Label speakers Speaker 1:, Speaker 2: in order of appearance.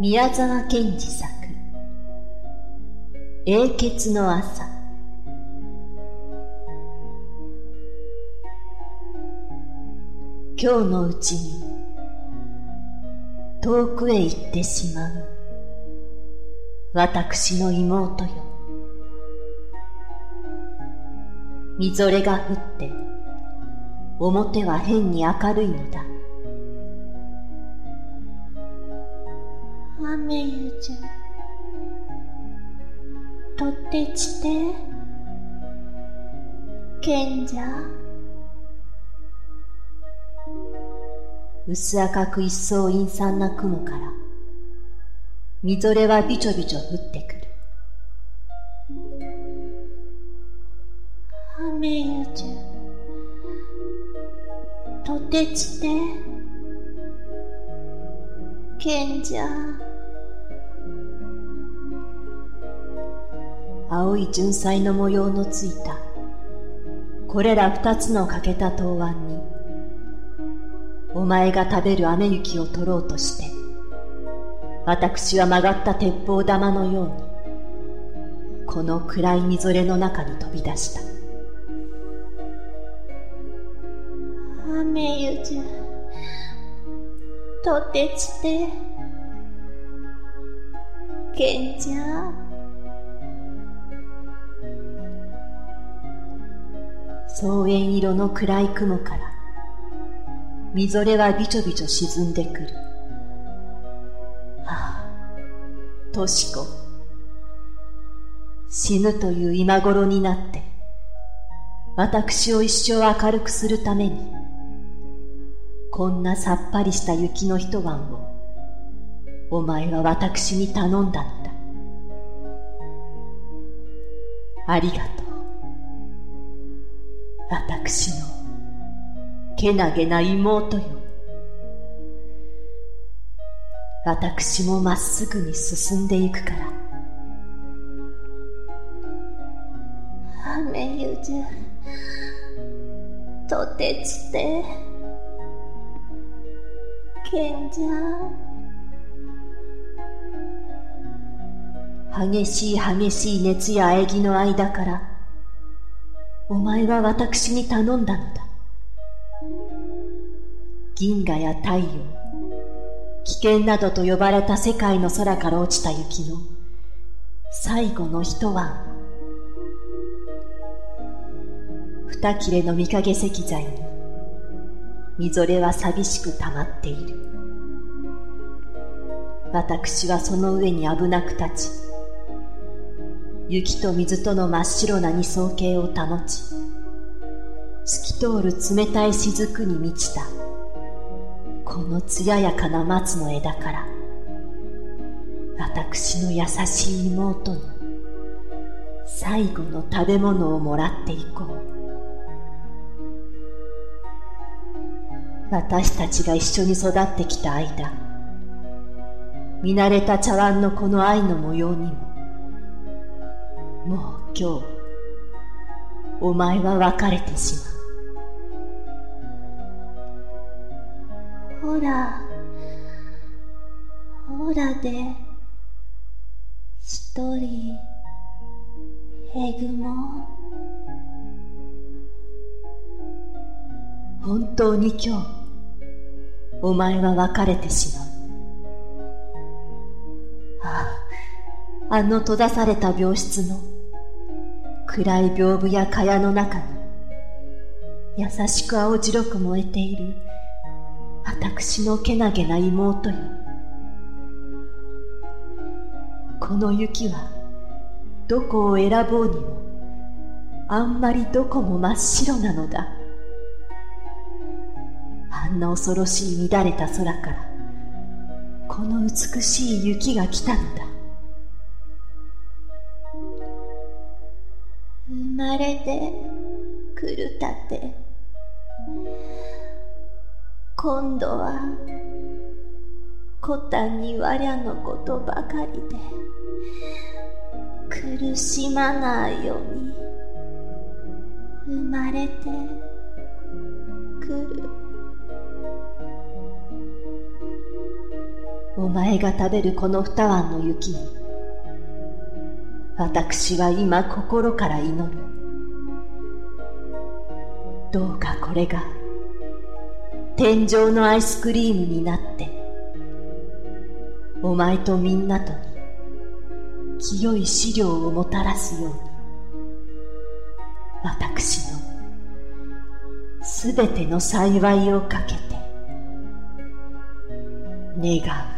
Speaker 1: 宮沢賢治作。英傑の朝。今日のうちに遠くへ行ってしまう。私の妹よ。みぞれが降って表は変に明るいのだ。
Speaker 2: 雨ゆじとってちて賢者
Speaker 1: 薄赤く一層陰惨な雲からみぞれはびちょびちょ降ってくる
Speaker 2: 雨ゆじゅとてちて賢者
Speaker 1: 青い純彩の模様のついた。これら二つの欠けた答案にお前が食べる雨雪を取ろうとして私は曲がった鉄砲玉のようにこの暗いみぞれの中に飛び出した。
Speaker 2: 雨ゆじゅとってちて賢者。
Speaker 1: 草原色の暗い雲からみぞれはびちょびちょ沈んでくる。ああとし子死ぬという今頃になって私を一生明るくするためにこんなさっぱりした雪の一晩をお前は私に頼んだのだ。ありがとう。私のけなげな妹よ。私もまっすぐに進んでいくから。
Speaker 2: 雨ゆじとてちて賢者。
Speaker 1: 激しい激しい熱や喘ぎの間からお前は私に頼んだのだ。銀河や太陽危険などと呼ばれた世界の空から落ちた雪の最後の一晩二切れの御影石材にみぞれは寂しく溜まっている。私はその上に危なく立ち雪と水との真っ白な二層形を保ち透き通る冷たい雫に満ちたこの艶やかな松の枝から私の優しい妹の最後の食べ物をもらっていこう。私たちが一緒に育ってきた間見慣れた茶碗のこの愛の模様にももう今日お前は別れてし
Speaker 2: まう。ほらほらで一人へぐも
Speaker 1: 本当に今日お前は別れてしまう。あああの閉ざされた病室の暗い屏風や蚊帳の中に優しく青白く燃えている私のけなげな妹よ。この雪はどこを選ぼうにもあんまりどこも真っ白なのだ。あんな恐ろしい乱れた空からこの美しい雪が来たのだ。
Speaker 2: て。くるたて。今度はこたにわりゃのことばかりで苦しまないように生まれてくる。
Speaker 1: お前が食べるこの二碗の雪に私は今心から祈る。どうかこれが。天井のアイスクリームになってお前とみんなとに清い資料をもたらすように私のすべての幸いをかけて願う。